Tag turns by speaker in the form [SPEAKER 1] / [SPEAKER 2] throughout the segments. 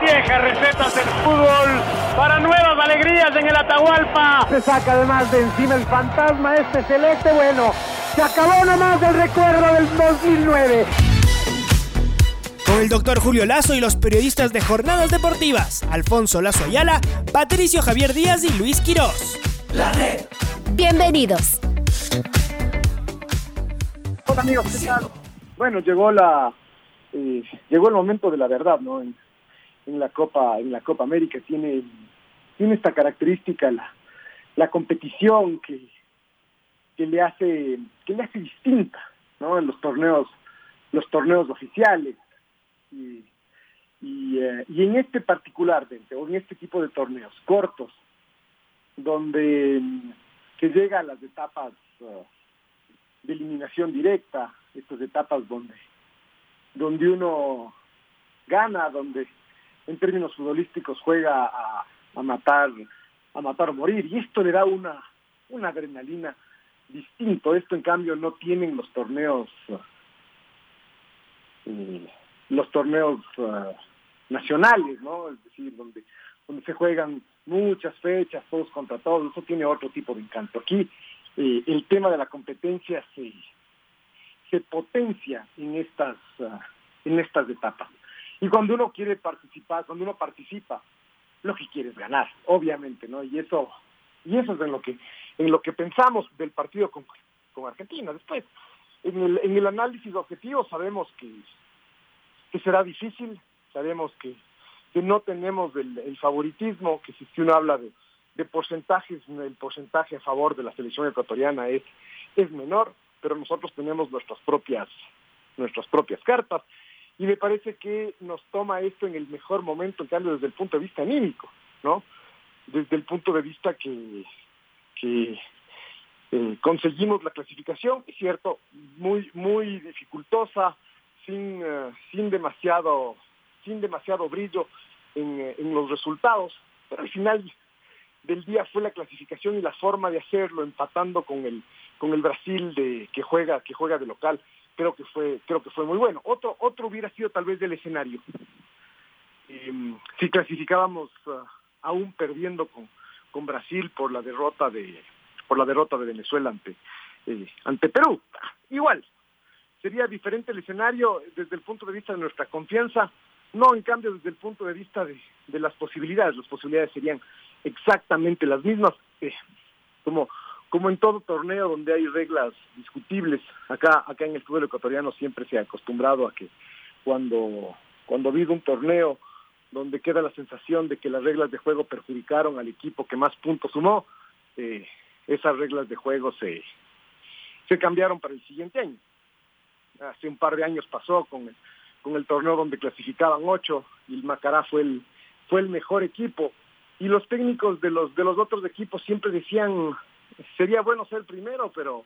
[SPEAKER 1] Viejas recetas del fútbol para nuevas alegrías en el Atahualpa. Se saca además de encima el fantasma este celeste. Bueno, se acabó nomás del recuerdo del 2009
[SPEAKER 2] con el doctor Julio Lazo y los periodistas de Jornadas Deportivas, Alfonso Lazo Ayala, Patricio Javier Díaz y Luis Quirós.
[SPEAKER 3] La red. Bienvenidos.
[SPEAKER 1] Hola amigos, ¿qué tal? Bueno, llegó la eh, llegó el momento de la verdad, ¿no? En, la Copa en la Copa América tiene tiene esta característica la, la competición que que le hace que le hace distinta, ¿no? En los torneos los torneos oficiales y, eh, y, en este particularmente, o en este tipo de torneos cortos, donde se llega a las etapas uh, de eliminación directa, estas etapas donde, donde uno gana, donde en términos futbolísticos juega a, a matar, a matar o morir, y esto le da una, una adrenalina distinto. Esto en cambio no tienen los torneos uh, los torneos uh, nacionales, ¿no? Es decir, donde, donde se juegan muchas fechas, todos contra todos, eso tiene otro tipo de encanto. Aquí eh, el tema de la competencia se, se potencia en estas, en estas etapas. Y cuando uno quiere participar, cuando uno participa, lo que quiere es ganar, obviamente, ¿no? Y eso, y eso es en lo que, en lo que pensamos del partido con, con Argentina. Después, en el, en el análisis objetivo sabemos que que será difícil, sabemos que, que no tenemos el, favoritismo, que si uno habla de, de, porcentajes, el porcentaje a favor de la selección ecuatoriana es, es menor, pero nosotros tenemos nuestras propias, nuestras propias cartas, y me parece que nos toma esto en el mejor momento, en cambio desde el punto de vista anímico, ¿no? Desde el punto de vista que, eh, conseguimos la clasificación, es cierto, muy, muy dificultosa, sin, eh, sin demasiado sin demasiado brillo eh, en, los resultados, pero al final del día fue la clasificación y la forma de hacerlo, empatando con el con el Brasil de que juega que juega de local, creo que fue creo que fue muy bueno. Otro otro hubiera sido tal vez del escenario. Em, si clasificábamos uh, aún perdiendo con, con Brasil por la derrota de por la derrota de Venezuela ante eh, ante Perú, igual sería diferente el escenario desde el punto de vista de nuestra confianza, no en cambio desde el punto de vista de, las posibilidades, las posibilidades serían exactamente las mismas, eh, como, como en todo torneo donde hay reglas discutibles, acá, acá en el fútbol ecuatoriano siempre se ha acostumbrado a que cuando, cuando vive un torneo donde queda la sensación de que las reglas de juego perjudicaron al equipo que más puntos sumó, eh, esas reglas de juego se, se cambiaron para el siguiente año hace un par de años pasó con el, con el torneo donde clasificaban ocho y el Macará fue el, fue el mejor equipo. Y los técnicos de los, de los otros equipos siempre decían, sería bueno ser primero, pero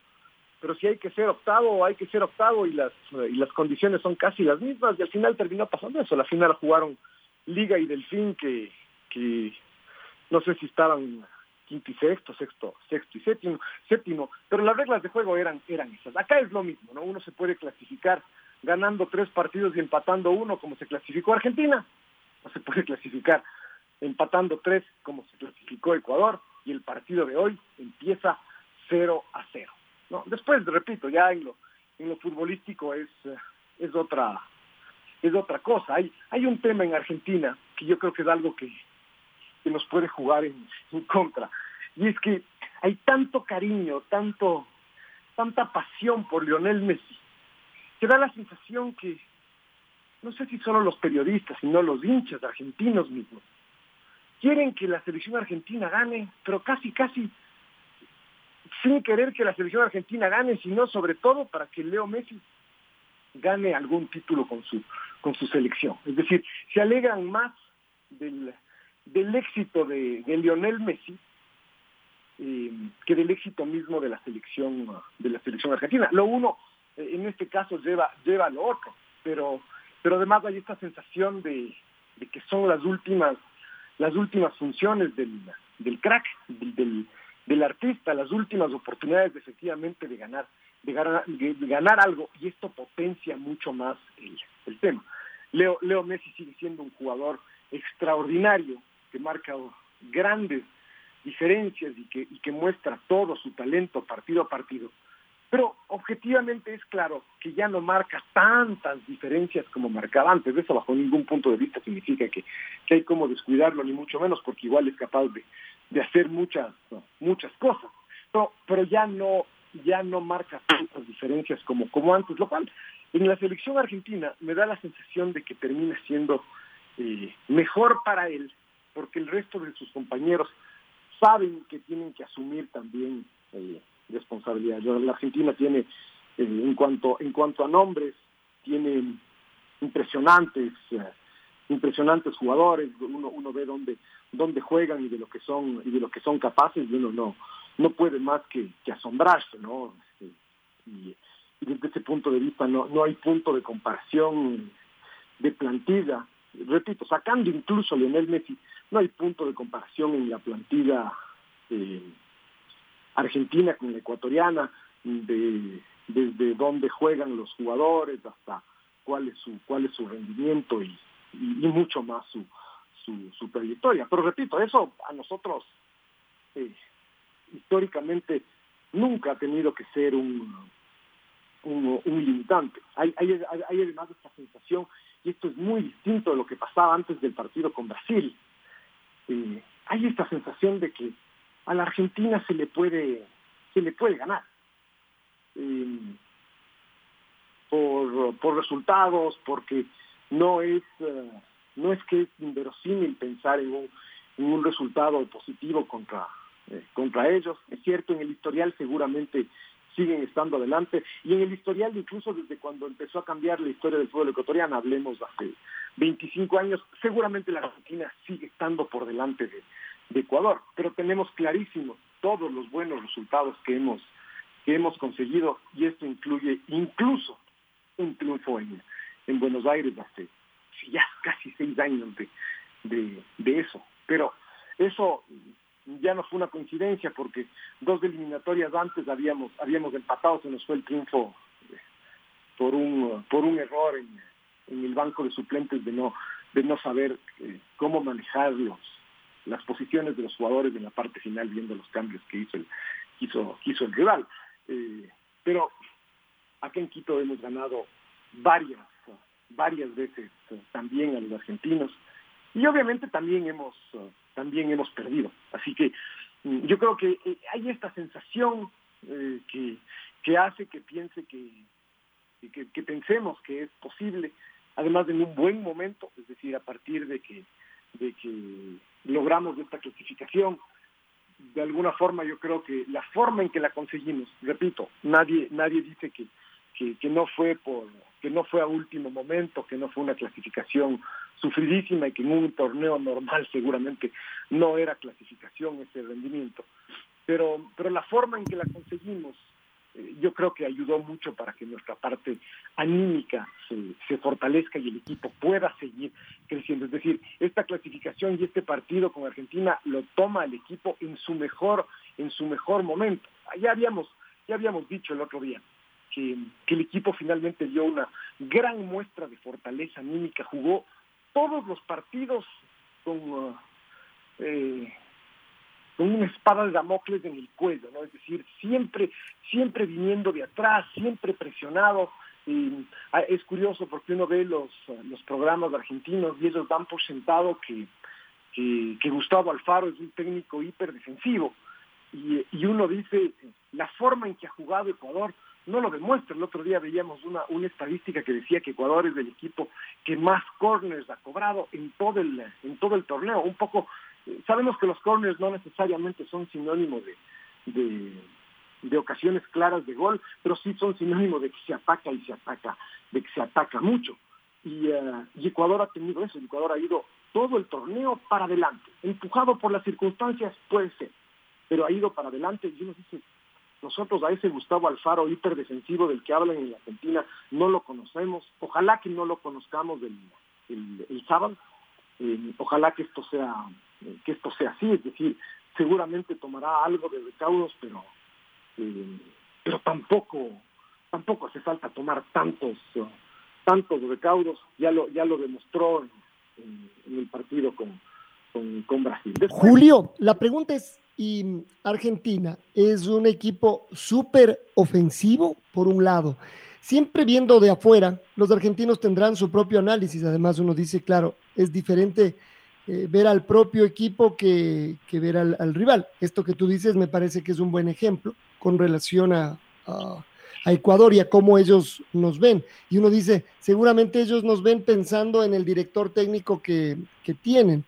[SPEAKER 1] pero si hay que ser octavo, hay que ser octavo y las, y las condiciones son casi las mismas y al final terminó pasando eso. La final jugaron Liga y Delfín que, que no sé si estaban quinto y sexto, sexto, sexto y séptimo, séptimo, pero las reglas de juego eran, eran esas. Acá es lo mismo, ¿no? Uno se puede clasificar ganando tres partidos y empatando uno como se clasificó Argentina, o se puede clasificar empatando tres como se clasificó Ecuador y el partido de hoy empieza 0 a 0. ¿no? Después, repito, ya en lo, en lo futbolístico es, es otra es otra cosa. Hay, hay un tema en Argentina que yo creo que es algo que, que nos puede jugar en, contra. Y es que hay tanto cariño, tanto, tanta pasión por Lionel Messi, que da la sensación que, no sé si solo los periodistas, sino los hinchas argentinos mismos, quieren que la selección argentina gane, pero casi, casi sin querer que la selección argentina gane, sino sobre todo para que Leo Messi gane algún título con su, con su selección. Es decir, se alegran más del, del éxito de, de Lionel Messi eh, que del éxito mismo de la selección de la selección argentina. Lo uno eh, en este caso lleva lleva lo otro, pero pero además hay esta sensación de, de que son las últimas las últimas funciones del, del crack, del, del, artista, las últimas oportunidades efectivamente de ganar de ganar, de ganar algo y esto potencia mucho más el, el tema. Leo, Leo Messi sigue siendo un jugador extraordinario que marca grandes diferencias y que, y que muestra todo su talento partido a partido. Pero objetivamente es claro que ya no marca tantas diferencias como marcaba antes. Eso bajo ningún punto de vista significa que, que hay como descuidarlo, ni mucho menos, porque igual es capaz de, de hacer muchas, muchas cosas. Pero, pero ya no ya no marca tantas diferencias como, como antes, lo cual en la selección argentina me da la sensación de que termina siendo eh, mejor para él, porque el resto de sus compañeros saben que tienen que asumir también eh, responsabilidad. La Argentina tiene, eh, en cuanto en cuanto a nombres, tiene impresionantes eh, impresionantes jugadores. Uno uno ve dónde dónde juegan y de lo que son y de lo que son capaces y uno no no puede más que, asombrarse, ¿no? Este, y, y, desde ese punto de vista no no hay punto de comparación de plantilla. Repito, sacando incluso a Lionel Messi, no hay punto de comparación en la plantilla eh, argentina con la ecuatoriana, de, desde dónde juegan los jugadores hasta cuál es su cuál es su rendimiento y, mucho más su, su, su, trayectoria. Pero repito, eso a nosotros eh, históricamente nunca ha tenido que ser un, un, un limitante. Hay, hay, hay además esta sensación, y esto es muy distinto de lo que pasaba antes del partido con Brasil, eh, hay esta sensación de que a la Argentina se le puede se le puede ganar. Eh, por, por resultados porque no es uh, no es que es inverosímil pensar en un, en un resultado positivo contra eh, contra ellos. Es cierto en el historial seguramente siguen estando adelante. Y en el historial incluso desde cuando empezó a cambiar la historia del fútbol ecuatoriano hablemos hace 25 años seguramente la Argentina sigue estando por delante de, de Ecuador, pero tenemos clarísimo todos los buenos resultados que hemos que hemos conseguido y esto incluye incluso un triunfo en, en Buenos Aires hace ya casi seis años de, de, eso. Pero eso ya no fue una coincidencia porque dos eliminatorias antes habíamos habíamos empatado, se nos fue el triunfo por un por un error en, en el banco de suplentes de no de no saber eh, cómo manejar los las posiciones de los jugadores en la parte final viendo los cambios que hizo el, hizo, hizo el rival. Eh, pero acá en Quito hemos ganado varias, varias veces uh, también a los argentinos y obviamente también hemos, uh, también hemos perdido. Así que um, yo creo que eh, hay esta sensación eh, que, que hace que piense que, que, que pensemos que es posible, además en un buen momento, es decir, a partir de que de que logramos esta clasificación. De alguna forma yo creo que la forma en que la conseguimos, repito, nadie nadie dice que, que, no fue por que no fue a último momento, que no fue una clasificación sufridísima y que en un torneo normal seguramente no era clasificación ese rendimiento. Pero pero la forma en que la conseguimos eh, yo creo que ayudó mucho para que nuestra parte anímica se, fortalezca y el equipo pueda seguir creciendo. Es decir, esta clasificación y este partido con Argentina lo toma el equipo en su mejor, en su mejor momento. Ya habíamos, ya habíamos dicho el otro día que, que el equipo finalmente dio una gran muestra de fortaleza anímica, jugó todos los partidos con eh, con una espada de Damocles en el cuello, ¿no? Es decir, siempre, siempre viniendo de atrás, siempre presionado. Y es curioso porque uno ve los, los programas argentinos y ellos dan por sentado que, que, Gustavo Alfaro es un técnico hiperdefensivo. Y, y uno dice, la forma en que ha jugado Ecuador no lo demuestra. El otro día veíamos una, una estadística que decía que Ecuador es el equipo que más corners ha cobrado en todo el, en todo el torneo. Un poco sabemos que los corners no necesariamente son sinónimo de, de, de, ocasiones claras de gol, pero sí son sinónimo de que se ataca y se ataca, de que se ataca mucho. Y, Ecuador ha tenido eso, Ecuador ha ido todo el torneo para adelante, empujado por las circunstancias, puede ser, pero ha ido para adelante y uno dice, nosotros a ese Gustavo Alfaro hiperdefensivo del que hablan en la Argentina no lo conocemos, ojalá que no lo conozcamos el, sábado, eh, ojalá que esto sea que esto sea así, es decir, seguramente tomará algo de recaudos, pero pero tampoco tampoco hace falta tomar tantos tantos recaudos, ya lo ya lo demostró en, el partido con, con, Brasil.
[SPEAKER 4] Julio, la pregunta es y Argentina es un equipo súper ofensivo, por un lado. Siempre viendo de afuera, los argentinos tendrán su propio análisis. Además, uno dice, claro, es diferente eh, ver al propio equipo que, ver al, rival. Esto que tú dices me parece que es un buen ejemplo con relación a, a, Ecuador y a cómo ellos nos ven. Y uno dice, seguramente ellos nos ven pensando en el director técnico que, tienen.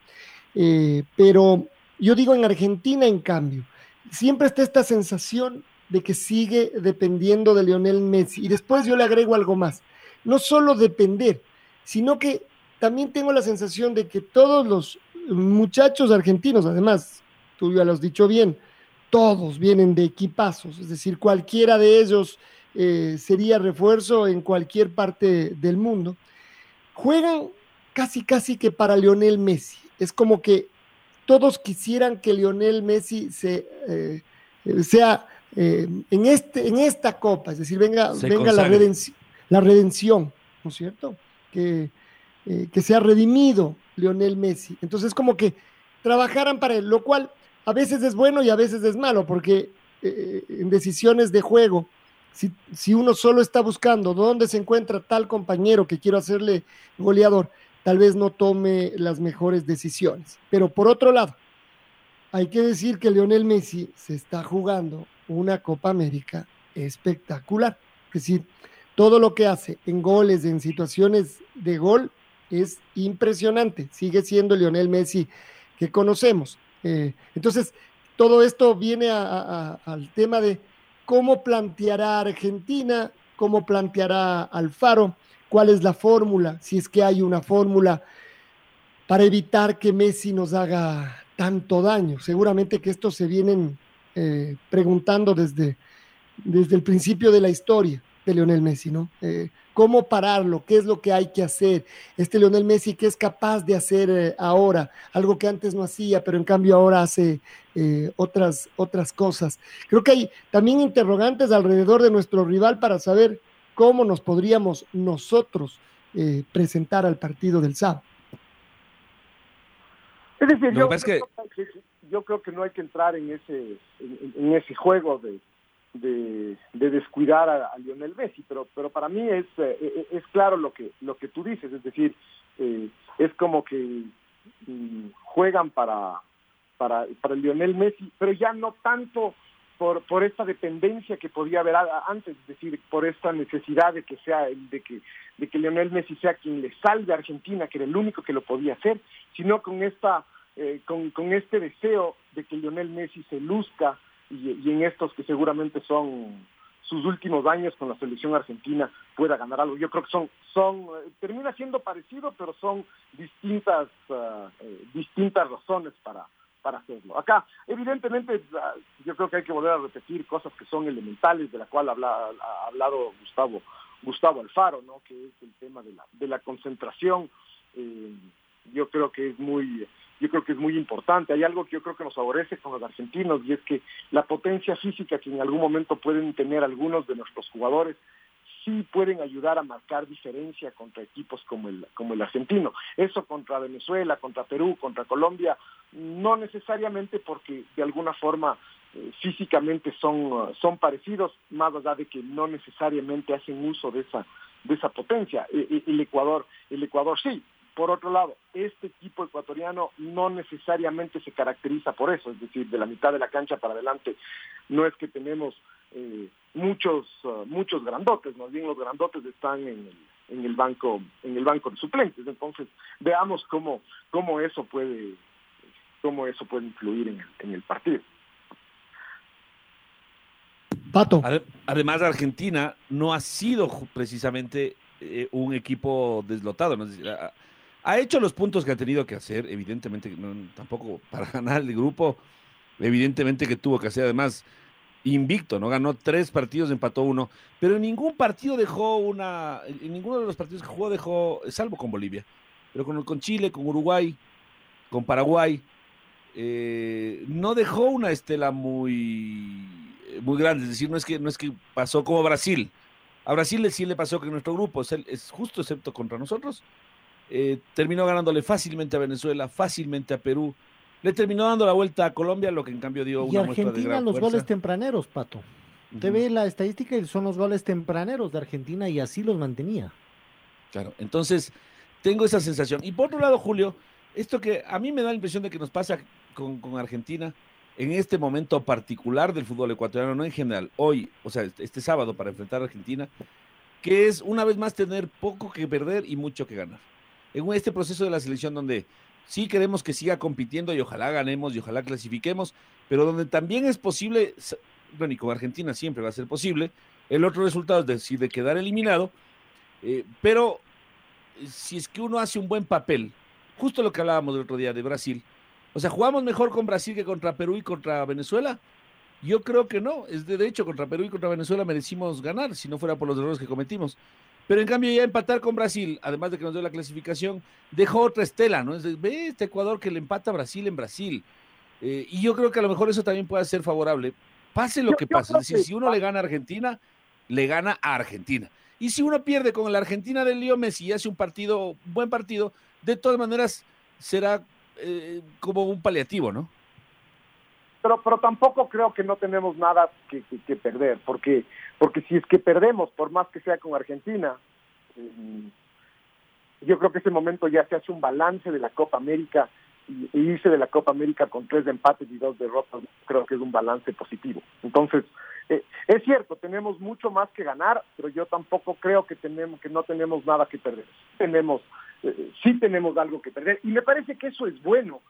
[SPEAKER 4] Eh, pero yo digo en Argentina, en cambio, siempre está esta sensación de que sigue dependiendo de Lionel Messi. Y después yo le agrego algo más. No solo depender, sino que también tengo la sensación de que todos los muchachos argentinos, además, tú ya lo has dicho bien, todos vienen de equipazos, es decir, cualquiera de ellos eh, sería refuerzo en cualquier parte del mundo, juegan casi, casi que para Lionel Messi. Es como que todos quisieran que Lionel Messi se, eh, sea eh, en, este, en esta copa, es decir, venga, venga la, redención, la redención, ¿no es cierto? Que, que sea redimido Lionel Messi. Entonces, como que trabajaran para él, lo cual a veces es bueno y a veces es malo, porque en decisiones de juego, si, si, uno solo está buscando dónde se encuentra tal compañero que quiero hacerle goleador, tal vez no tome las mejores decisiones. Pero por otro lado, hay que decir que Lionel Messi se está jugando una Copa América espectacular. Es decir, todo lo que hace en goles, en situaciones de gol, es impresionante. Sigue siendo Lionel Messi que conocemos. Eh, entonces, todo esto viene al tema de cómo planteará Argentina, cómo planteará Alfaro cuál es la fórmula, si es que hay una fórmula para evitar que Messi nos haga tanto daño. Seguramente que esto se vienen eh, preguntando desde, desde el principio de la historia de Lionel Messi, ¿no? Eh, ¿Cómo pararlo? ¿Qué es lo que hay que hacer? Este Lionel Messi, ¿qué es capaz de hacer eh, ahora? Algo que antes no hacía, pero en cambio ahora hace otras, otras cosas. Creo que hay también interrogantes alrededor de nuestro rival para saber cómo nos podríamos nosotros eh, presentar al partido del sábado.
[SPEAKER 1] Es decir, yo, creo que, no hay que entrar en ese, en, ese juego de, de, descuidar a, Lionel Messi, pero, pero para mí es, eh, es claro lo que, lo que tú dices, es decir, eh, es como que mm, juegan para, para, para Lionel Messi, pero ya no tanto por, por esta dependencia que podía haber antes, es decir, por esta necesidad de que sea, de que, de que Lionel Messi sea quien le salve a Argentina, que era el único que lo podía hacer, sino con esta, eh, con, con este deseo de que Lionel Messi se luzca y, y en estos que seguramente son sus últimos años con la selección argentina pueda ganar algo. Yo creo que son, son, eh, termina siendo parecido, pero son distintas, uh, distintas razones para, para hacerlo. Acá, evidentemente, ah, yo creo que hay que volver a repetir cosas que son elementales, de la cual ha hablado Gustavo, Gustavo Alfaro, ¿no? que es el tema de la, de la concentración. Eh, yo creo que es muy yo creo que es muy importante. Hay algo que yo creo que nos favorece con los argentinos y es que la potencia física que en algún momento pueden tener algunos de nuestros jugadores sí pueden ayudar a marcar diferencia contra equipos como el, como el argentino. Eso contra Venezuela, contra Perú, contra Colombia, no necesariamente porque de alguna forma eh, físicamente son, son parecidos, más allá de que no necesariamente hacen uso de esa, de esa potencia. E, e, el Ecuador, el Ecuador sí. Por otro lado, este equipo ecuatoriano no necesariamente se caracteriza por eso, es decir, de la mitad de la cancha para adelante, no es que tenemos eh, muchos uh, muchos grandotes, más bien los grandotes están en el, en el banco en el banco de suplentes. Entonces veamos cómo cómo eso puede cómo eso puede influir en el, en el partido.
[SPEAKER 4] Pato.
[SPEAKER 5] Además, Argentina no ha sido precisamente eh, un equipo deslotado. Ha, hecho los puntos que ha tenido que hacer, evidentemente, tampoco para ganar el grupo, evidentemente que tuvo que hacer además invicto, ¿no? Ganó tres partidos, empató uno, pero en ningún partido dejó una, en ninguno de los partidos que jugó dejó, salvo con Bolivia, pero con, con Chile, con Uruguay, con Paraguay, eh, no dejó una estela muy, muy grande, es decir, no es que, no es que pasó como Brasil. A Brasil sí le pasó que nuestro grupo es, es justo excepto contra nosotros. Eh, terminó ganándole fácilmente a Venezuela, fácilmente a Perú, le terminó dando la vuelta a Colombia, lo que en cambio dio una
[SPEAKER 6] Argentina los goles tempraneros, Pato. Usted ve la estadística y son los goles tempraneros de Argentina y así los mantenía.
[SPEAKER 5] Claro, entonces tengo esa sensación. Y por otro lado, Julio, esto que a mí me da la impresión de que nos pasa con, Argentina en este momento particular del fútbol ecuatoriano, no en general, hoy, o sea, este, este sábado para enfrentar a Argentina, que es una vez más tener poco que perder y mucho que ganar. En este proceso de la selección donde sí queremos que siga compitiendo y ojalá ganemos y ojalá clasifiquemos, pero donde también es posible, bueno, y con Argentina siempre va a ser posible, el otro resultado es decir, de quedar eliminado, eh, pero si es que uno hace un buen papel, justo lo que hablábamos el otro día de Brasil, o sea, jugamos mejor con Brasil que contra Perú y contra Venezuela. Yo creo que no, es de hecho contra Perú y contra Venezuela merecimos ganar, si no fuera por los errores que cometimos. Pero en cambio ya empatar con Brasil, además de que nos dio la clasificación, dejó otra estela, ¿no? Es ve este Ecuador que le empata a Brasil en Brasil. Eh, y yo creo que a lo mejor eso también puede ser favorable. Pase lo que pase. Es decir, si uno le gana a Argentina, le gana a Argentina. Y si uno pierde con la Argentina del Leo Messi y hace un partido, buen partido, de todas maneras será eh, como un paliativo, ¿no?
[SPEAKER 1] Pero, pero tampoco creo que no tenemos nada que, que perder, porque porque si es que perdemos, por más que sea con Argentina, mm, yo creo que ese momento ya se hace un balance de la Copa América y, irse de la Copa América con tres empates y dos derrotas, creo que es un balance positivo. Entonces, eh, es cierto, tenemos mucho más que ganar, pero yo tampoco creo que tenemos que no tenemos nada que perder. Tenemos eh, sí tenemos algo que perder y me parece que eso es bueno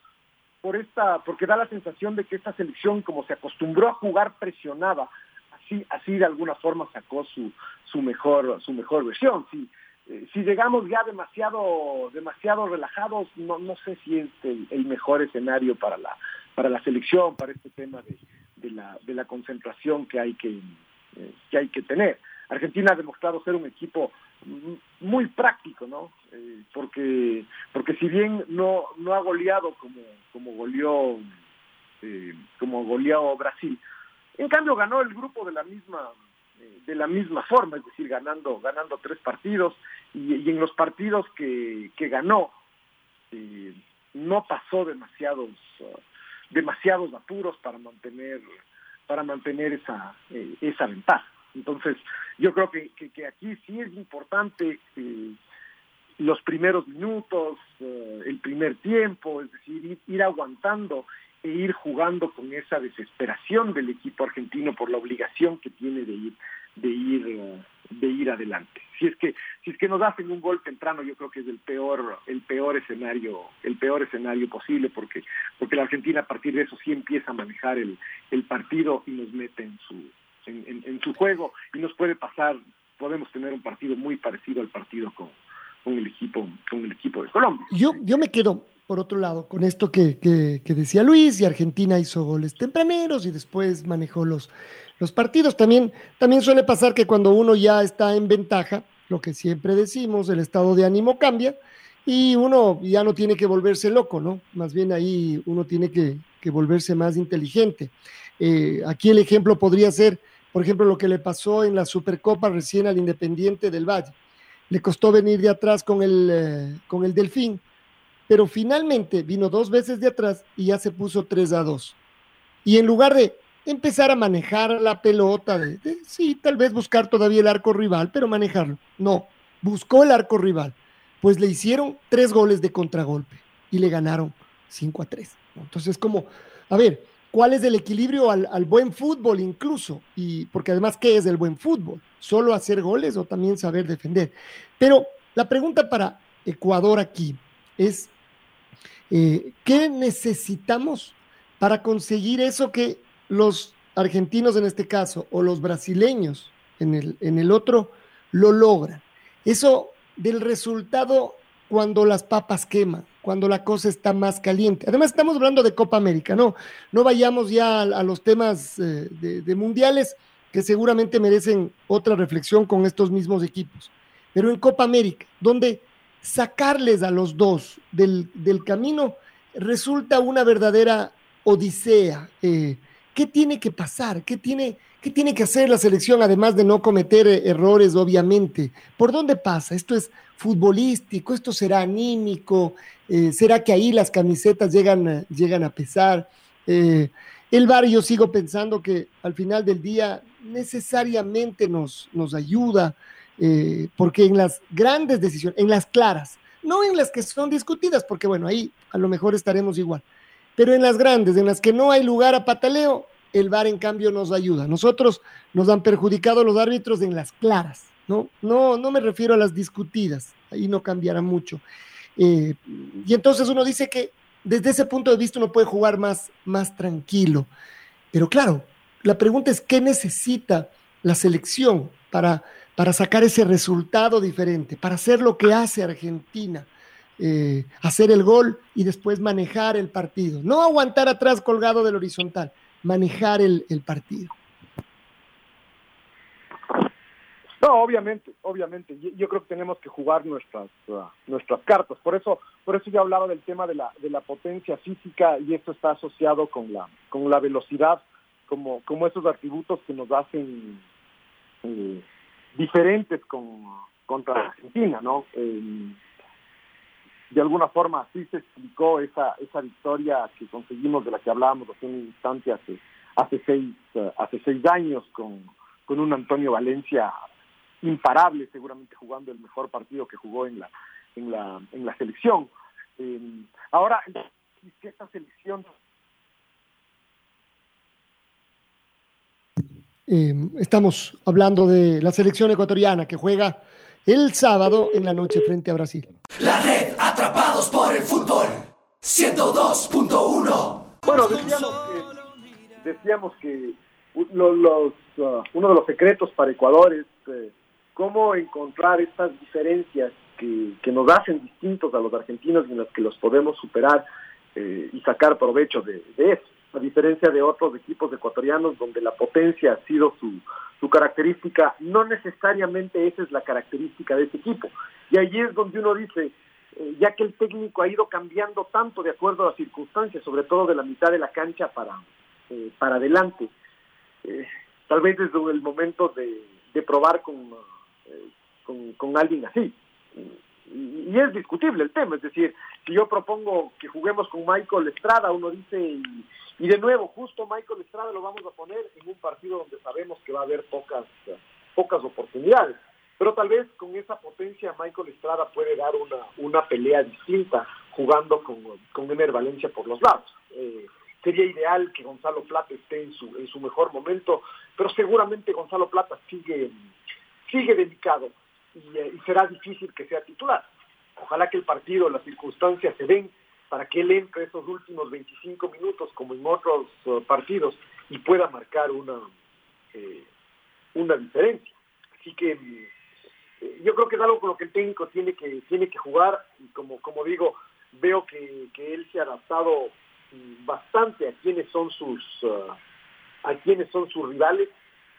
[SPEAKER 1] por esta porque da la sensación de que esta selección como se acostumbró a jugar presionada así, así de alguna forma sacó su, su mejor, su mejor versión. Si, eh, si llegamos ya demasiado, demasiado relajados, no, no sé si es el, mejor escenario para la, para la selección, para este tema de, de la, de la concentración que hay que, eh, que hay que tener. Argentina ha demostrado ser un equipo muy práctico, ¿no? Eh, porque porque si bien no no ha goleado como como goleó como goleó Brasil, en cambio ganó el grupo de la misma eh, de la misma forma, es decir, ganando ganando tres partidos y, en los partidos que, que ganó eh, no pasó demasiados demasiados apuros para mantener para mantener esa eh, esa ventaja. Entonces, yo creo que, que, aquí sí es importante los primeros minutos, el primer tiempo, es decir, ir aguantando e ir jugando con esa desesperación del equipo argentino por la obligación que tiene de ir de ir eh, de ir adelante. Si es que si es que nos hacen un gol temprano, yo creo que es el peor el peor escenario el peor escenario posible porque porque la Argentina a partir de eso sí empieza a manejar el, el partido y nos mete en su en, en, su juego y nos puede pasar podemos tener un partido muy parecido al partido con, con el equipo con el equipo de Colombia.
[SPEAKER 4] Yo yo me quedo por otro lado, con esto que, decía Luis, y Argentina hizo goles tempraneros y después manejó los, los partidos. También, también suele pasar que cuando uno ya está en ventaja, lo que siempre decimos, el estado de ánimo cambia y uno ya no tiene que volverse loco, ¿no? Más bien ahí uno tiene que, volverse más inteligente. Eh, aquí el ejemplo podría ser, por ejemplo, lo que le pasó en la Supercopa recién al Independiente del Valle. Le costó venir de atrás con el, eh, con el Delfín pero finalmente vino dos veces de atrás y ya se puso 3 a 2. Y en lugar de empezar a manejar la pelota, de, sí, tal vez buscar todavía el arco rival, pero manejarlo, no, buscó el arco rival, pues le hicieron tres goles de contragolpe y le ganaron 5 a 3. Entonces, como, a ver, ¿cuál es el equilibrio al, al, buen fútbol incluso? Y porque además, ¿qué es el buen fútbol? ¿Solo hacer goles o también saber defender? Pero la pregunta para Ecuador aquí es, eh, ¿Qué necesitamos para conseguir eso que los argentinos en este caso o los brasileños en el, en el otro lo logran? Eso del resultado cuando las papas queman, cuando la cosa está más caliente. Además, estamos hablando de Copa América, ¿no? No vayamos ya a, los temas eh, de, mundiales que seguramente merecen otra reflexión con estos mismos equipos. Pero en Copa América, donde sacarles a los dos del, camino resulta una verdadera odisea. Eh, ¿Qué tiene que pasar? ¿Qué tiene, ¿Qué tiene que hacer la selección además de no cometer eh, errores, obviamente? ¿Por dónde pasa? ¿Esto es futbolístico? ¿Esto será anímico? Eh, ¿Será que ahí las camisetas llegan, llegan a pesar? Eh, el bar yo sigo pensando que al final del día necesariamente nos, nos ayuda, porque en las grandes decisiones, en las claras, no en las que son discutidas, porque bueno, ahí a lo mejor estaremos igual, pero en las grandes, en las que no hay lugar a pataleo, el VAR en cambio nos ayuda. Nosotros nos han perjudicado los árbitros en las claras, ¿no? No, no me refiero a las discutidas, ahí no cambiará mucho. Eh, y entonces uno dice que desde ese punto de vista uno puede jugar más, más tranquilo. Pero claro, la pregunta es, ¿qué necesita la selección para, para sacar ese resultado diferente, para hacer lo que hace Argentina? Eh, hacer el gol y después manejar el partido. No aguantar atrás colgado del horizontal, manejar el, partido.
[SPEAKER 1] No, obviamente, obviamente. Yo, creo que tenemos que jugar nuestras uh, nuestras cartas. Por eso, por eso yo hablaba del tema de la de la potencia física y esto está asociado con la con la velocidad, como como esos atributos que nos hacen eh, diferentes con contra Argentina, ¿no? De alguna forma así se explicó esa, esa victoria que conseguimos de la que hablábamos hace un instante hace, hace, seis, eh, hace seis años con, con un Antonio Valencia imparable, seguramente jugando el mejor partido que jugó en la, en la, en la selección. Eh, ahora, esta selección
[SPEAKER 4] eh, estamos hablando de la selección ecuatoriana que juega el sábado en la noche frente a Brasil.
[SPEAKER 7] La red Por el Fútbol 102.1.
[SPEAKER 1] Bueno, decíamos que, uh, uno de los secretos para Ecuador es eh, cómo encontrar estas diferencias que, nos hacen distintos a los argentinos y en las que los podemos superar eh, y sacar provecho de, eso a diferencia de otros equipos ecuatorianos donde la potencia ha sido su, su característica, no necesariamente esa es la característica de ese equipo. Y allí es donde uno dice, eh, ya que el técnico ha ido cambiando tanto de acuerdo a las circunstancias, sobre todo de la mitad de la cancha para, eh, para adelante, eh, tal vez desde el momento de, de probar con, con, con alguien así. Y, es discutible el tema, es decir, si yo propongo que juguemos con Michael Estrada, uno dice, y, de nuevo, justo Michael Estrada lo vamos a poner en un partido donde sabemos que va a haber pocas, pocas oportunidades, pero tal vez con esa potencia Michael Estrada puede dar una, una pelea distinta jugando con, con Ener Valencia por los lados. Eh, sería ideal que Gonzalo Plata esté en su, en su mejor momento, pero seguramente Gonzalo Plata sigue, sigue delicado eh, y, será difícil que sea titular. Ojalá que el partido, las circunstancias se den para que él entre esos últimos 25 minutos como en otros uh, partidos y pueda marcar una, eh, una diferencia. Así que eh, yo creo que es algo con lo que el técnico tiene que, tiene que jugar y como, como digo, veo que, que él se ha adaptado mm, bastante a quienes son sus uh, a quienes son sus rivales,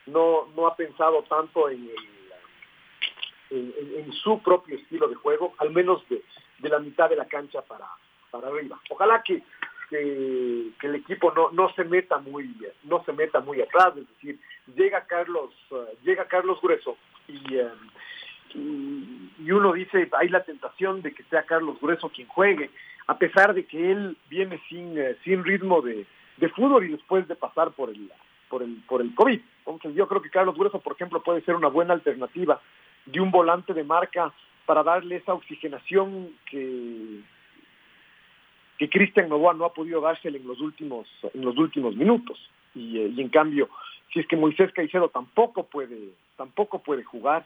[SPEAKER 1] no, no ha pensado tanto en el en, su propio estilo de juego, al menos de, la mitad de la cancha para, para arriba. Ojalá que, que, el equipo no, no se meta muy no se meta muy atrás, es decir, llega Carlos uh, llega Carlos Grueso um, y, uno dice hay la tentación de que sea Carlos Grueso quien juegue, a pesar de que él viene sin uh, sin ritmo de, de fútbol y después de pasar por el por el por el COVID. Entonces yo creo que Carlos Grueso, por ejemplo, puede ser una buena alternativa de un volante de marca para darle esa oxigenación que que Cristian Novoa no ha podido dársela en los últimos en los últimos minutos y, eh, y, en cambio si es que Moisés Caicedo tampoco puede tampoco puede jugar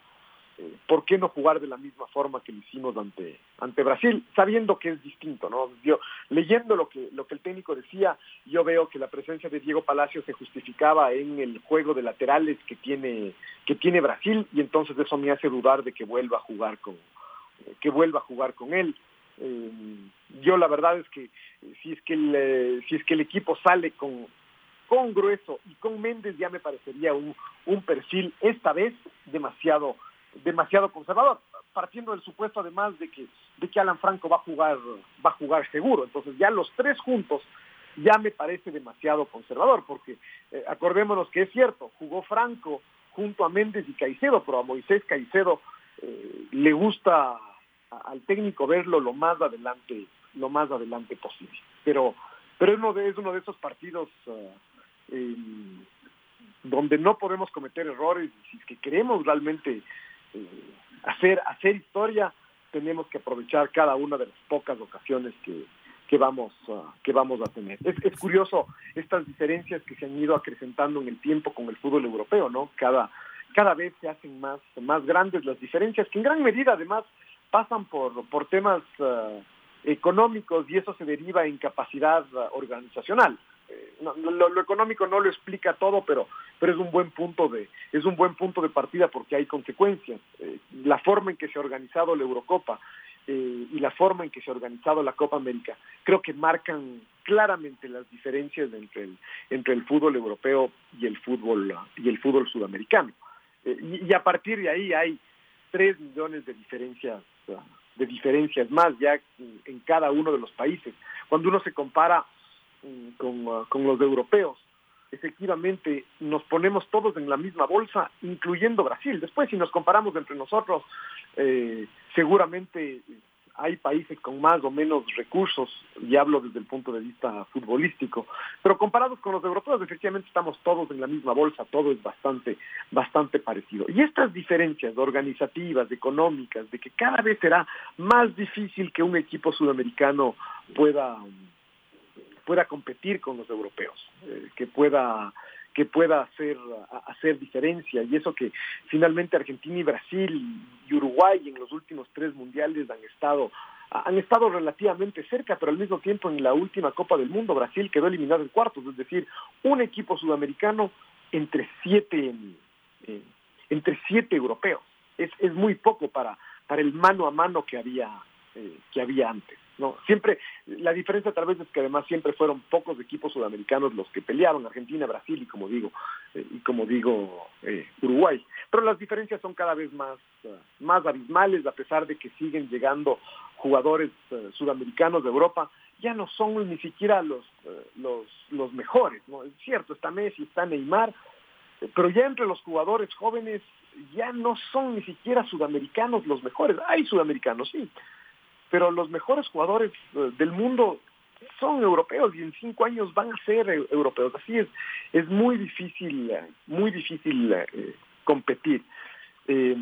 [SPEAKER 1] eh, ¿por qué no jugar de la misma forma que lo hicimos ante, ante Brasil? Sabiendo que es distinto, ¿no? Yo, leyendo lo que, lo que el técnico decía, yo veo que la presencia de Diego Palacio se justificaba en el juego de laterales que tiene, que tiene Brasil, y entonces eso me hace dudar de que vuelva a jugar con, que vuelva a jugar con él. Eh, yo la verdad es que si es que el, si es que el equipo sale con, con Grueso y con Méndez ya me parecería un, un perfil esta vez demasiado demasiado conservador, partiendo del supuesto además de que, de que Alan Franco va a jugar, va a jugar seguro. Entonces ya los tres juntos ya me parece demasiado conservador, porque eh, acordémonos que es cierto, jugó Franco junto a Méndez y Caicedo, pero a Moisés Caicedo eh, le gusta al técnico verlo lo más adelante, lo más adelante posible. Pero, pero es uno de, es uno de esos partidos uh, donde no podemos cometer errores, si es que queremos realmente eh, hacer, hacer historia, tenemos que aprovechar cada una de las pocas ocasiones que, que vamos, uh, que vamos a tener. Es, es, curioso estas diferencias que se han ido acrecentando en el tiempo con el fútbol europeo, ¿no? Cada, cada vez se hacen más, más grandes las diferencias, que en gran medida además pasan por, por temas uh, económicos y eso se deriva en capacidad uh, organizacional. Eh, no, lo, lo, económico no lo explica todo, pero, pero es un buen punto de, es un buen punto de partida porque hay consecuencias. Eh, la forma en que se ha organizado la Eurocopa eh, y la forma en que se ha organizado la Copa América, creo que marcan claramente las diferencias entre el, entre el fútbol europeo y el fútbol y el fútbol sudamericano. Y, y, a partir de ahí hay tres millones de diferencias de diferencias más ya en cada uno de los países. Cuando uno se compara con, uh, con los europeos. Efectivamente, nos ponemos todos en la misma bolsa, incluyendo Brasil. Después, si nos comparamos entre nosotros, eh, seguramente hay países con más o menos recursos, y hablo desde el punto de vista futbolístico, pero comparados con los europeos, efectivamente estamos todos en la misma bolsa, todo es bastante, bastante parecido. Y estas diferencias organizativas, económicas, de que cada vez será más difícil que un equipo sudamericano pueda pueda competir con los europeos, eh, que pueda que pueda hacer hacer diferencia y eso que finalmente Argentina y Brasil y Uruguay en los últimos tres mundiales han estado han estado relativamente cerca, pero al mismo tiempo en la última Copa del Mundo Brasil quedó eliminado en cuartos, es decir, un equipo sudamericano entre siete eh, entre siete europeos. Es, es muy poco para para el mano a mano que había eh, que había antes. No, siempre, la diferencia tal vez es que además siempre fueron pocos equipos sudamericanos los que pelearon, Argentina, Brasil y como digo, eh, y como digo, eh, Uruguay. Pero las diferencias son cada vez más, uh, más abismales, a pesar de que siguen llegando jugadores sudamericanos de Europa, ya no son ni siquiera los, los, los mejores, ¿no? Es cierto, está Messi, está Neymar, pero ya entre los jugadores jóvenes ya no son ni siquiera sudamericanos los mejores. Hay sudamericanos, sí, pero los mejores jugadores eh, del mundo son europeos y en cinco años van a ser europeos. Así es, es muy difícil, muy difícil eh, competir. Eh,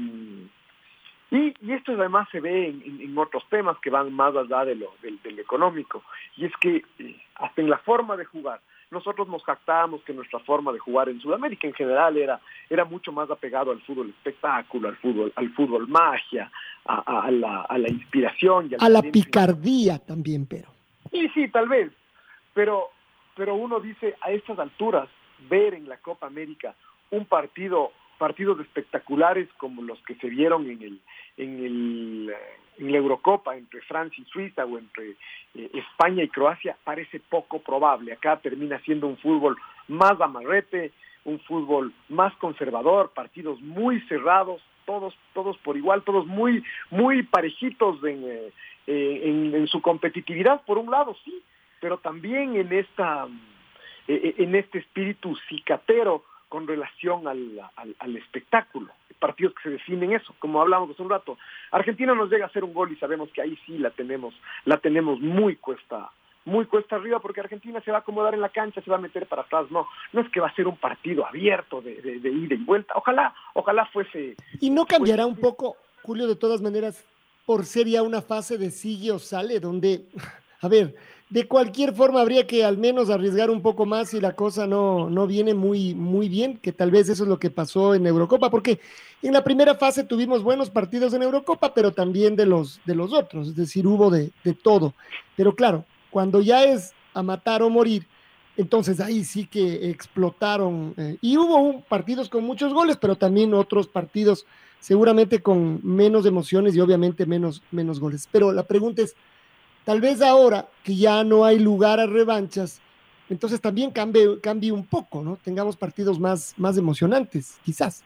[SPEAKER 1] y, esto además se ve en, otros temas que van más allá de lo, del, económico. Y es que eh, hasta en la forma de jugar, nosotros nos jactábamos que nuestra forma de jugar en Sudamérica en general era, era mucho más apegado al fútbol espectáculo, al fútbol, al fútbol magia, a, la, a la inspiración.
[SPEAKER 4] Y a la picardía también, pero.
[SPEAKER 1] Sí, sí, tal vez. Pero, pero uno dice a estas alturas, ver en la Copa América un partido, partidos espectaculares como los que se vieron en el, en el en la Eurocopa entre Francia y Suiza o entre eh, España y Croacia parece poco probable. Acá termina siendo un fútbol más amarrete, un fútbol más conservador, partidos muy cerrados, todos todos por igual, todos muy muy parejitos en, eh, en, en su competitividad por un lado, sí, pero también en esta eh, en este espíritu cicatero con relación al, al, al, espectáculo, partidos que se definen eso, como hablamos hace un rato. Argentina nos llega a hacer un gol y sabemos que ahí sí la tenemos, la tenemos muy cuesta, muy cuesta arriba porque Argentina se va a acomodar en la cancha, se va a meter para atrás, no, no es que va a ser un partido abierto de, de, de ida y vuelta, ojalá, ojalá fuese.
[SPEAKER 4] Y no cambiará fuese, un poco, Julio, de todas maneras, por ser ya una fase de sigue o sale, donde, a ver, de cualquier forma habría que al menos arriesgar un poco más si la cosa no, no viene muy, muy bien, que tal vez eso es lo que pasó en Eurocopa, porque en la primera fase tuvimos buenos partidos en Eurocopa, pero también de los, de los otros, es decir, hubo de, de todo. Pero claro, cuando ya es a matar o morir, entonces ahí sí que explotaron. eh, y hubo partidos con muchos goles, pero también otros partidos seguramente con menos emociones y obviamente menos, menos goles. Pero la pregunta es, tal vez ahora que ya no hay lugar a revanchas, entonces también cambie, cambie un poco, ¿no? Tengamos partidos más, más emocionantes, quizás.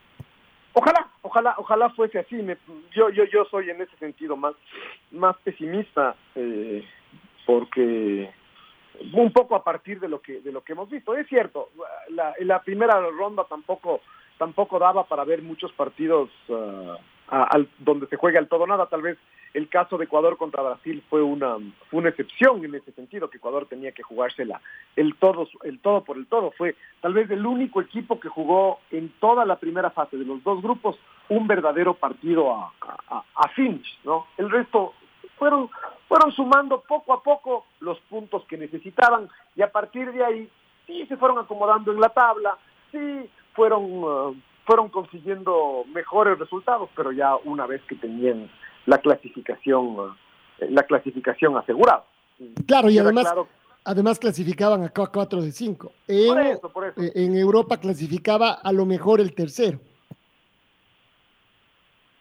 [SPEAKER 1] Ojalá, ojalá, ojalá fuese así. Yo, yo, yo soy en ese sentido más, más pesimista, eh, porque un poco a partir de lo que, de lo que hemos visto. Es cierto, la, la primera ronda tampoco, tampoco daba para ver muchos partidos ah, donde se juega el todo nada. Tal vez el caso de Ecuador contra Brasil fue una, fue una excepción en ese sentido, que Ecuador tenía que jugársela el todo, el todo por el todo. Fue tal vez el único equipo que jugó en toda la primera fase de los dos grupos un verdadero partido a, a, a finish, ¿no? El resto fueron, fueron sumando poco a poco los puntos que necesitaban y a partir de ahí sí se fueron acomodando en la tabla, sí fueron, uh, fueron consiguiendo mejores resultados, pero ya una vez que tenían la clasificación, uh, la clasificación asegurada.
[SPEAKER 4] Claro, y además,
[SPEAKER 1] claro-
[SPEAKER 4] además clasificaban a 4 de 5.
[SPEAKER 1] por
[SPEAKER 4] En,
[SPEAKER 1] eso, por eso.
[SPEAKER 4] eh, en Europa clasificaba a lo mejor el tercero.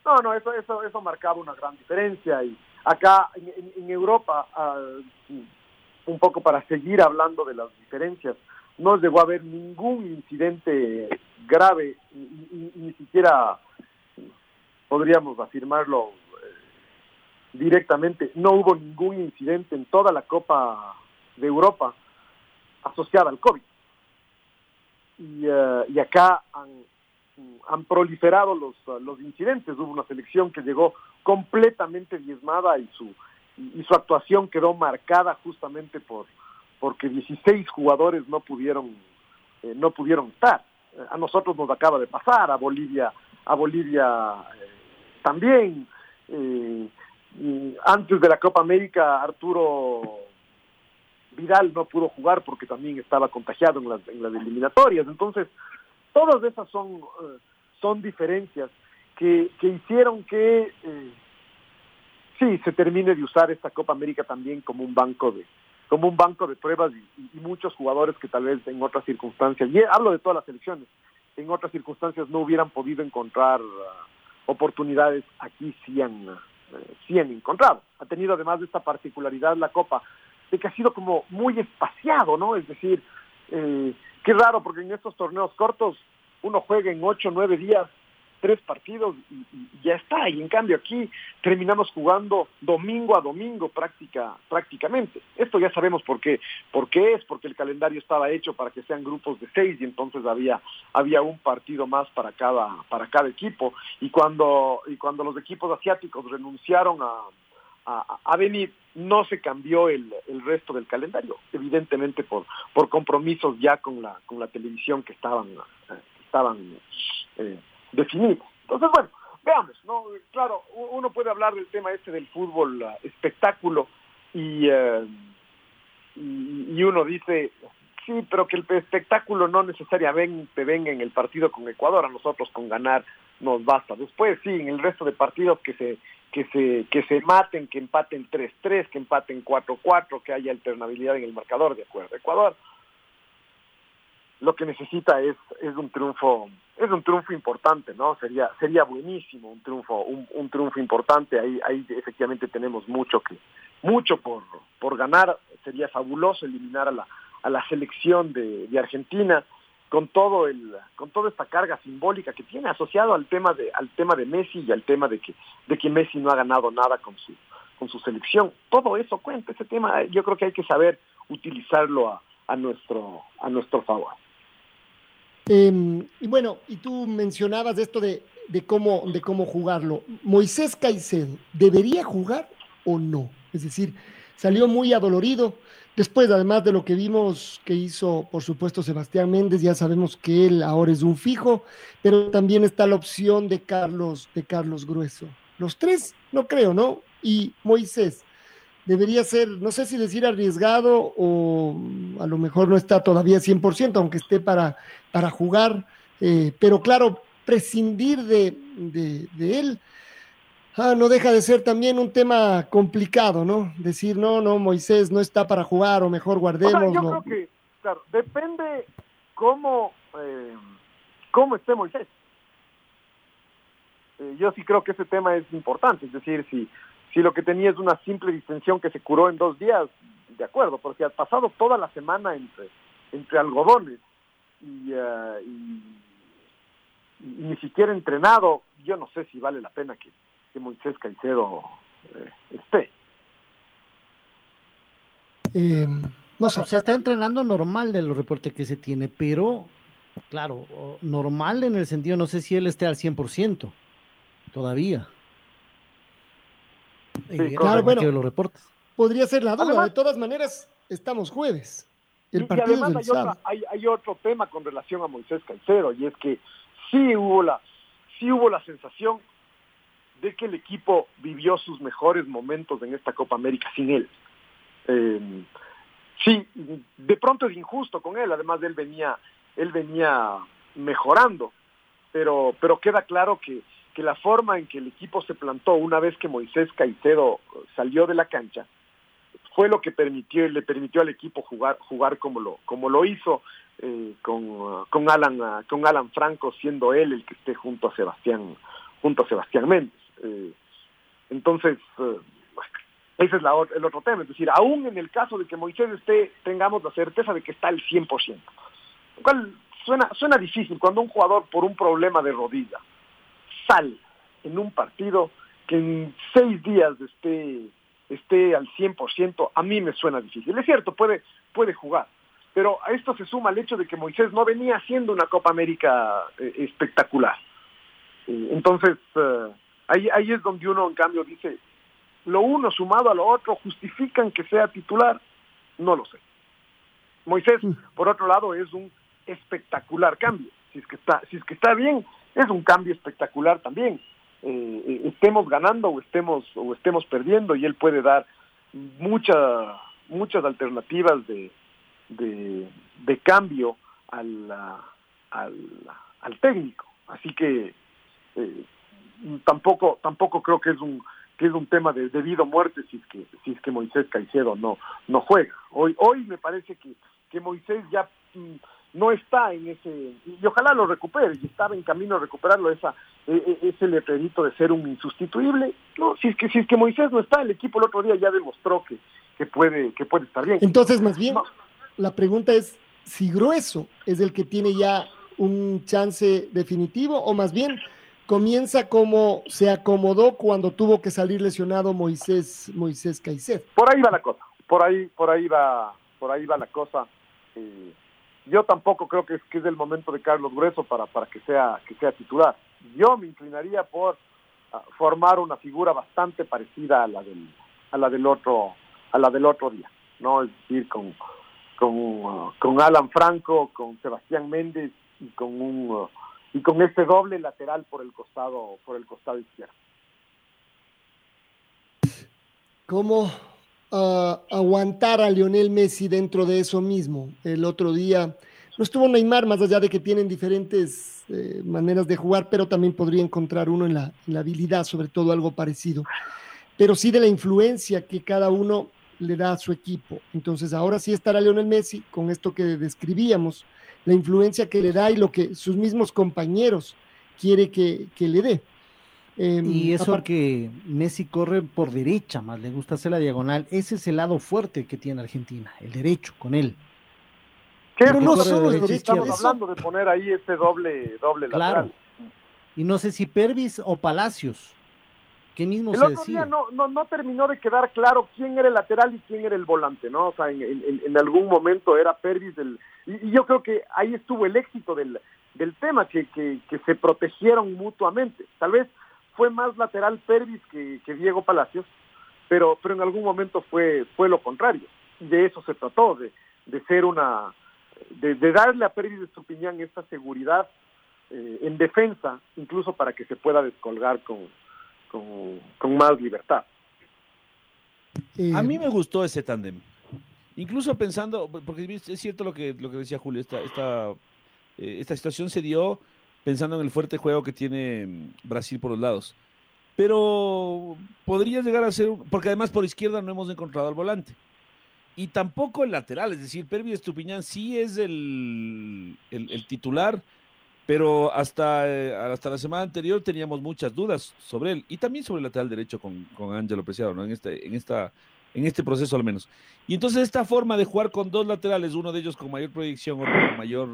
[SPEAKER 1] No, no, eso, eso, eso marcaba una gran diferencia y acá en, en- Europa, ah, un poco para seguir hablando de las diferencias, no llegó a haber ningún incidente grave, y ni siquiera podríamos afirmarlo eh, directamente, no hubo ningún incidente en toda la Copa de Europa asociada al COVID. Y, eh, y acá han, han proliferado los, los incidentes. Hubo una selección que llegó completamente diezmada y su, y, su actuación quedó marcada justamente por porque 16 jugadores no pudieron eh, no pudieron estar. A nosotros nos acaba de pasar, a Bolivia a Bolivia eh, también. Eh, antes de la Copa América, Arturo Vidal no pudo jugar porque también estaba contagiado en las, en las eliminatorias. Entonces, todas esas son, eh, son diferencias que, que hicieron que eh, sí se termine de usar esta Copa América también como un banco de como un banco de pruebas y, muchos jugadores que tal vez en otras circunstancias, y hablo de todas las selecciones, en otras circunstancias no hubieran podido encontrar ah, oportunidades, aquí sí han, eh, sí han encontrado. Ha tenido además de esta particularidad la Copa, de que ha sido como muy espaciado, ¿no? Es decir, eh, qué raro, porque en estos torneos cortos uno juega en ocho, nueve días, tres partidos y, y ya está. Y en cambio aquí terminamos jugando domingo a domingo práctica, prácticamente. Esto ya sabemos por qué. ¿Por qué es? Porque el calendario estaba hecho para que sean grupos de seis y entonces había, había un partido más para cada, para cada equipo. Y cuando, y cuando los equipos asiáticos renunciaron a, a, venir, no se cambió el, el resto del calendario, evidentemente por, por compromisos ya con la, con la televisión que estaban, eh, estaban eh, definidos. Entonces, bueno, veamos, ¿no? Claro, uno puede hablar del tema este del fútbol ah, espectáculo y, eh, y, y uno dice, sí, pero que el espectáculo no necesariamente venga en el partido con Ecuador, a nosotros con ganar nos basta. Después sí, en el resto de partidos que se que se que se maten, que empaten 3-3, que empaten 4-4, que haya alternabilidad en el marcador, de acuerdo. Ecuador. Lo que necesita es es un triunfo es un triunfo importante no sería sería buenísimo un triunfo un, un triunfo importante. Ahí ahí efectivamente tenemos mucho que mucho por por ganar. Sería fabuloso eliminar a la a la selección de, de Argentina con todo el con toda esta carga simbólica que tiene asociado al tema de al tema de Messi y al tema de que de que Messi no ha ganado nada con su con su selección todo eso cuenta ese tema yo creo que hay que saber utilizarlo a, a nuestro a nuestro favor
[SPEAKER 4] Eh, y bueno, y tú mencionabas esto de, de, cómo, de cómo jugarlo. Moisés Caicedo, ¿debería jugar o no? Es decir, salió muy adolorido. Después, además de lo que vimos que hizo, por supuesto, Sebastián Méndez, ya sabemos que él ahora es un fijo, pero también está la opción de Carlos, de Carlos Grueso. Los tres, no creo, ¿no? Y Moisés, debería ser, no sé si decir arriesgado o a lo mejor no está todavía 100%, aunque esté para, para jugar, eh, pero claro, prescindir de, de, él ah, no deja de ser también un tema complicado, ¿no? Decir, no, no, Moisés no está para jugar o mejor guardemos.
[SPEAKER 1] yo creo que, claro, depende cómo, eh, cómo esté Moisés. Eh, yo sí creo que ese tema es importante, es decir, si si lo que tenía es una simple distensión que se curó en dos días, de acuerdo, porque ha pasado toda la semana entre, entre algodones y, uh, y, ni siquiera entrenado, yo no sé si vale la pena que, que Moisés Caicedo eh, esté.
[SPEAKER 6] Eh, no sé. O sea, está entrenando normal de los reportes que se tiene, pero, claro, normal en el sentido, no sé si él esté al 100% todavía
[SPEAKER 4] claro, bueno, los reportes. Podría ser la duda. de todas maneras, estamos jueves. El partido y
[SPEAKER 1] además hay, hay, otro tema con relación a Moisés Caicedo y es que sí hubo la, sí hubo la sensación de que el equipo vivió sus mejores momentos en esta Copa América sin él. Eh, sí, de pronto es injusto con él, además él venía, él venía mejorando, pero, pero queda claro que que la forma en que el equipo se plantó una vez que Moisés Caicedo salió de la cancha fue lo que permitió le permitió al equipo jugar jugar como lo como lo hizo eh, con, con Alan con Alan Franco siendo él el que esté junto a Sebastián junto a Sebastián Méndez eh, entonces eh, ese es la, el otro tema es decir aún en el caso de que Moisés esté tengamos la certeza de que está al 100% lo cual suena suena difícil cuando un jugador por un problema de rodilla sal en un partido que en seis días esté, esté al 100%, a mí me suena difícil. Es cierto, puede, puede jugar, pero a esto se suma el hecho de que Moisés no venía haciendo una Copa América eh, espectacular. Entonces, eh, ahí, ahí es donde uno, en cambio, dice, lo uno sumado a lo otro, ¿justifican que sea titular? No lo sé. Moisés, mm. por otro lado, es un espectacular cambio. Si es que está, si es que está bien, es un cambio espectacular también. Eh, eh, estemos ganando o estemos o estemos perdiendo y él puede dar muchas muchas alternativas de, de, cambio al, al, al, técnico así que eh, tampoco tampoco creo que es un que es un tema de debido muerte si es que si es que Moisés Caicedo no no juega hoy hoy me parece que que Moisés ya mm, no está en ese, y ojalá lo recupere, y estaba en camino a recuperarlo, esa, e, e, ese letrerito de ser un insustituible. No, si es que, si es que Moisés no está, el equipo el otro día ya demostró que, que puede, que puede estar bien.
[SPEAKER 4] Entonces, más bien, la pregunta es si Grueso es el que tiene ya un chance definitivo, o más bien comienza como se acomodó cuando tuvo que salir lesionado Moisés, Moisés Caicedo.
[SPEAKER 1] Por ahí va la cosa, por ahí, por ahí va, por ahí va la cosa. Yo tampoco creo que es, que es el momento de Carlos Grueso para, para que sea que sea titular. Yo me inclinaría por ah, formar una figura bastante parecida a la del a la del otro a la del otro día, no es decir con con, con Alan Franco, con Sebastián Méndez y con un y con este doble lateral por el costado por el costado izquierdo.
[SPEAKER 4] ¿Cómo aguantar a Lionel Messi dentro de eso mismo. El otro día no estuvo Neymar, más allá de que tienen diferentes eh, maneras de jugar, pero también podría encontrar uno en la, en la, habilidad, sobre todo algo parecido. Pero sí de la influencia que cada uno le da a su equipo. Entonces ahora sí estará Lionel Messi con esto que describíamos, la influencia que le da y lo que sus mismos compañeros quiere que, que le dé.
[SPEAKER 6] Em, y eso que Messi corre por derecha, más le gusta hacer la diagonal. Ese es el lado fuerte que tiene Argentina, el derecho con él.
[SPEAKER 1] Pero no solo estamos hablando de poner ahí ese doble, doble lateral.
[SPEAKER 6] Y no sé si Pervis o Palacios. ¿Qué mismo
[SPEAKER 1] el
[SPEAKER 6] se
[SPEAKER 1] otro día no, no, no terminó de quedar claro quién era el lateral y quién era el volante, ¿no? O sea, en, en, algún momento era Pervis el, y, yo creo que ahí estuvo el éxito del, del tema, que, que, que se protegieron mutuamente. Tal vez fue más lateral Pervis que, Diego Palacios, pero, pero en algún momento fue, fue lo contrario. De eso se trató, de, de ser una, de, darle a Pervis de Estupiñán esta seguridad eh, en defensa, incluso para que se pueda descolgar con, con, más libertad.
[SPEAKER 4] Eh,
[SPEAKER 5] A mí me gustó ese tándem. Incluso pensando, porque es cierto lo que, lo que decía Julio, esta, esta, eh, esta situación se dio pensando en el fuerte juego que tiene mm, Brasil por los lados. Pero podría llegar a ser, un- porque además por izquierda no hemos encontrado al volante. Y tampoco el lateral, es decir, Pervis Estupiñán sí es el, el- el titular, pero hasta, eh, hasta la semana anterior teníamos muchas dudas sobre él y también sobre el lateral derecho con, con Ángelo Preciado, ¿no? En este, en, esta, en este proceso al menos. Y entonces esta forma de jugar con dos laterales, uno de ellos con mayor proyección, otro con mayor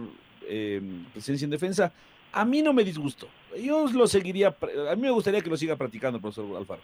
[SPEAKER 5] eh, presencia en defensa, a mí no me disgustó. Yo lo seguiría, a mí me gustaría que lo siga practicando profesor Alfaro.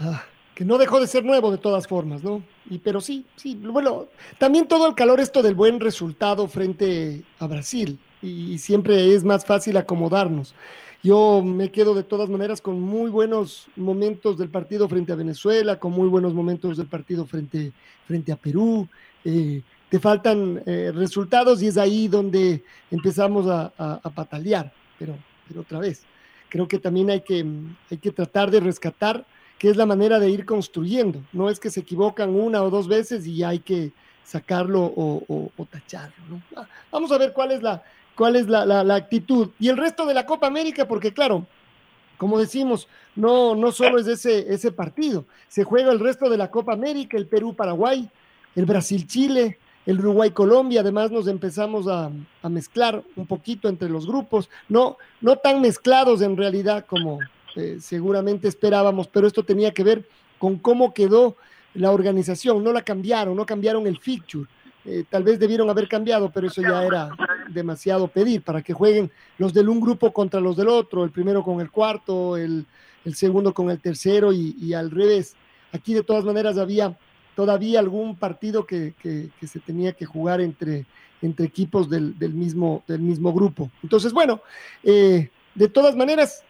[SPEAKER 4] Ah, que no dejó de ser nuevo de todas formas, ¿no? Y pero sí, sí, bueno, también todo el calor esto del buen resultado frente a Brasil y, siempre es más fácil acomodarnos. Yo me quedo de todas maneras con muy buenos momentos del partido frente a Venezuela, con muy buenos momentos del partido frente, frente a Perú. Eh, te faltan eh, resultados y es ahí donde empezamos a, a- a patalear, pero, pero otra vez, creo que también hay que, hay que tratar de rescatar que es la manera de ir construyendo. No es que se equivocan una o dos veces y hay que sacarlo o, o- o tacharlo. ¿no? Ah, Vamos a ver cuál es, la, cuál es la, la- actitud. Y el resto de la Copa América, porque claro, como decimos, no, no solo es ese, ese partido, se juega el resto de la Copa América, el Perú-Paraguay, el Brasil-Chile, el Uruguay-Colombia, además nos empezamos a, a mezclar un poquito entre los grupos, no, no tan mezclados en realidad como, eh, seguramente esperábamos, pero esto tenía que ver con cómo quedó la organización, no la cambiaron, no cambiaron el fixture. Eh, tal vez debieron haber cambiado, pero eso ya era demasiado pedir para que jueguen los del un grupo contra los del otro, el primero con el cuarto, el, el segundo con el tercero y, y al revés. Aquí de todas maneras había todavía algún partido que, que- se tenía que jugar entre, entre equipos del, del mismo, del mismo grupo. Entonces, bueno, eh, de todas maneras,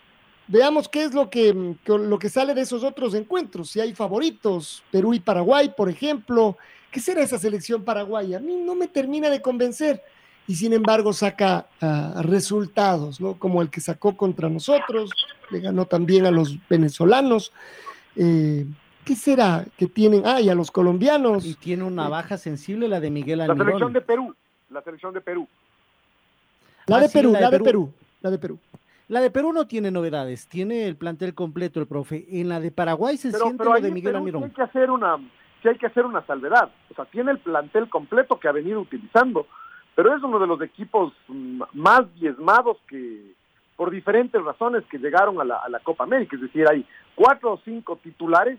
[SPEAKER 4] veamos qué es lo que- lo que sale de esos otros encuentros. Si hay favoritos, Perú y Paraguay, por ejemplo. ¿Qué será esa selección paraguaya? A mí no me termina de convencer. Y sin embargo saca ah, resultados, ¿no? Como el que sacó contra nosotros, le ganó también a los venezolanos. Eh, ¿Qué será que tienen? Ah, y a los colombianos.
[SPEAKER 6] Y tiene una baja sensible la de Miguel
[SPEAKER 1] La
[SPEAKER 6] Almirón.
[SPEAKER 1] selección de Perú, la selección de Perú.
[SPEAKER 4] La
[SPEAKER 6] Ah,
[SPEAKER 4] de
[SPEAKER 6] sí,
[SPEAKER 4] Perú,
[SPEAKER 6] la de
[SPEAKER 4] la de
[SPEAKER 6] Perú.
[SPEAKER 4] Perú, la de Perú.
[SPEAKER 6] La de Perú no tiene novedades, tiene el plantel completo el profe. En la de Paraguay se
[SPEAKER 1] Pero,
[SPEAKER 6] siente
[SPEAKER 1] pero
[SPEAKER 6] lo de Miguel
[SPEAKER 1] Perú
[SPEAKER 6] Almirón.
[SPEAKER 1] hay que hacer una, sí hay que hacer una salvedad. O sea, tiene el plantel completo que ha venido utilizando, pero es uno de los equipos mm, más diezmados que, por diferentes razones, que llegaron a la, Copa América. Es decir, hay cuatro o cinco titulares,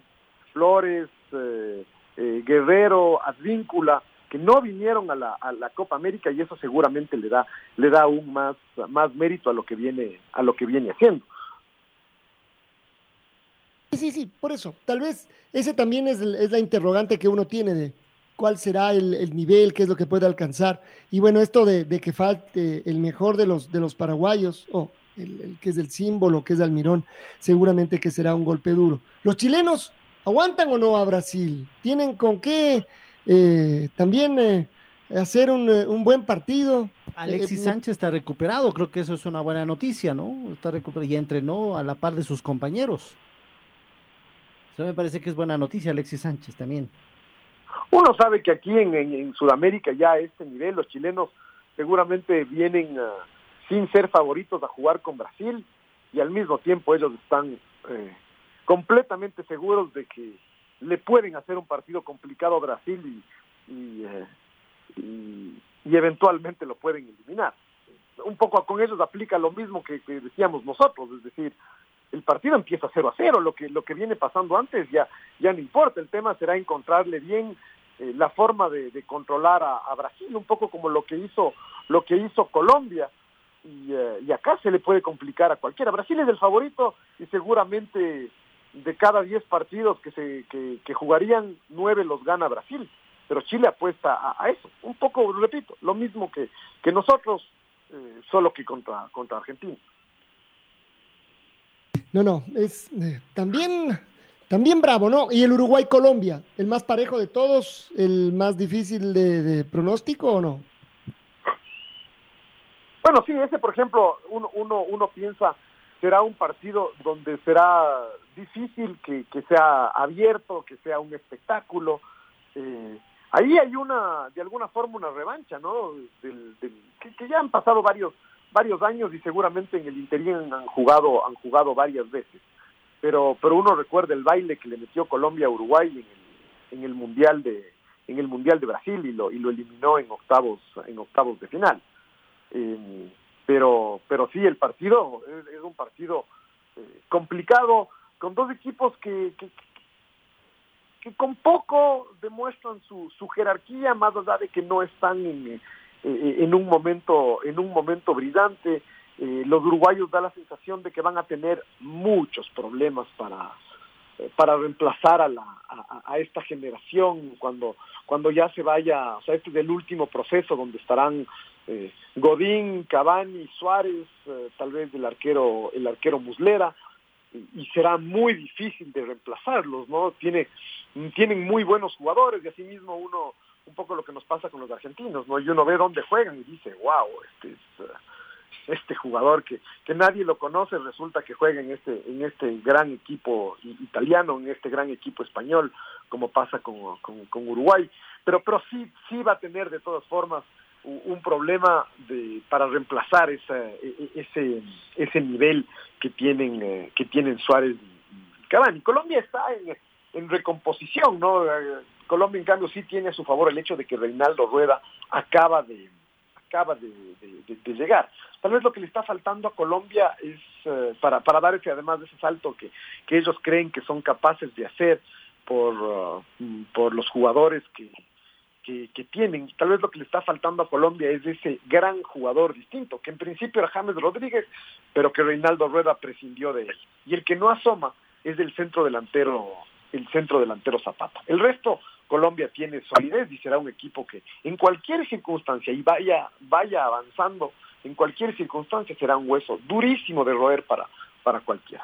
[SPEAKER 1] Flores, eh, eh, Guerrero, Advíncula, que no vinieron a la, a la Copa América y eso seguramente le da, le da aún más, más mérito a lo que viene, a lo que viene haciendo.
[SPEAKER 4] Sí, sí, sí, por eso. Tal vez ese también es, el- es la interrogante que uno tiene de cuál será el, el nivel, qué es lo que puede alcanzar. Y bueno, esto de, de que falte el mejor de los, de los paraguayos, o el, el que es el símbolo, que es Almirón, seguramente que será un golpe duro. ¿Los chilenos aguantan o no a Brasil? ¿Tienen con qué eh, también eh, hacer un, eh, un buen partido?
[SPEAKER 6] Alexis
[SPEAKER 4] Eh,
[SPEAKER 6] Sánchez está recuperado, creo que eso es una buena noticia, ¿no? Está recuperado y entrenó a la par de sus compañeros. Eso me parece que es buena noticia, Alexis Sánchez también.
[SPEAKER 1] Uno sabe que aquí en, en- Sudamérica ya a este nivel los chilenos seguramente vienen ah, sin ser favoritos a jugar con Brasil y al mismo tiempo ellos están eh, completamente seguros de que le pueden hacer un partido complicado a Brasil y, y, eh, eventualmente lo pueden eliminar. Un poco con ellos aplica lo mismo que decíamos nosotros, es decir, el partido empieza 0 a 0, lo que, lo que viene pasando antes ya, ya no importa, el tema será encontrarle bien eh, la forma de, controlar a, Brasil, un poco como lo que hizo, lo que hizo Colombia, y, eh, y acá se le puede complicar a cualquiera. Brasil es el favorito y seguramente de cada 10 partidos que, se, que, jugarían, 9 los gana Brasil, pero Chile apuesta a, a eso, un poco, repito, lo mismo que, que nosotros, eh, solo que contra, contra Argentina.
[SPEAKER 4] No, no, es eh, también, también bravo, ¿no? Y el Uruguay-Colombia, el más parejo de todos, el más difícil de, de pronóstico o no?
[SPEAKER 1] Bueno, sí, ese, por ejemplo, uno, uno, uno piensa será un partido donde será difícil que, que sea abierto, que sea un espectáculo. Eh, ahí hay una, de alguna forma, una revancha, ¿no? Del, del, que, que, ya han pasado varios varios años y seguramente en el interior han jugado han jugado varias veces. Pero pero uno recuerda el baile que le metió Colombia a Uruguay en el, en el mundial de en el mundial de Brasil y lo y lo eliminó en octavos en octavos de final. Eh, pero pero sí el partido es, es un partido eh, complicado con dos equipos que, que, que con poco demuestran su, su jerarquía más allá de que no están en, en un momento en un momento brillante eh, los uruguayos da la sensación de que van a tener muchos problemas para eh, para reemplazar a, la, a, esta generación cuando cuando ya se vaya, o sea, este es el último proceso donde estarán eh, Godín, Cavani, Suárez, eh, tal vez el arquero el arquero Muslera y, será muy difícil de reemplazarlos, ¿no? Tiene tienen muy buenos jugadores y asimismo uno un poco lo que nos pasa con los argentinos, ¿no? Y uno ve dónde juegan y dice, wow, este es uh, este jugador que, que nadie lo conoce resulta que juega en este en este gran equipo italiano en este gran equipo español como pasa con, con, Uruguay pero pero sí sí va a tener de todas formas un, problema de para reemplazar esa, ese ese nivel que tienen eh, que tienen Suárez y Cavani. Colombia está en, en recomposición no Colombia en cambio sí tiene a su favor el hecho de que Reinaldo Rueda acaba de acaba de, llegar. Tal vez lo que le está faltando a Colombia es uh, para, para dar ese, además de ese salto que, que ellos creen que son capaces de hacer por, uh, por los jugadores que, que, que, tienen. Tal vez lo que le está faltando a Colombia es ese gran jugador distinto, que en principio era James Rodríguez, pero que Reinaldo Rueda prescindió de él. Y el que no asoma es el centro delantero, el centro delantero Zapata. El resto Colombia tiene solidez y será un equipo que en cualquier circunstancia y vaya vaya avanzando en cualquier circunstancia será un hueso durísimo de roer para para cualquiera.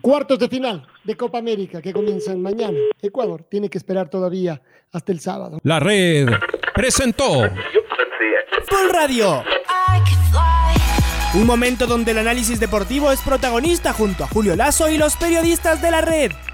[SPEAKER 4] Cuartos de final de Copa América que comienzan mañana. Ecuador tiene que esperar todavía hasta el sábado.
[SPEAKER 8] La red presentó
[SPEAKER 2] Full Radio. Un momento donde el análisis deportivo es protagonista junto a Julio Lazo y los periodistas de la red.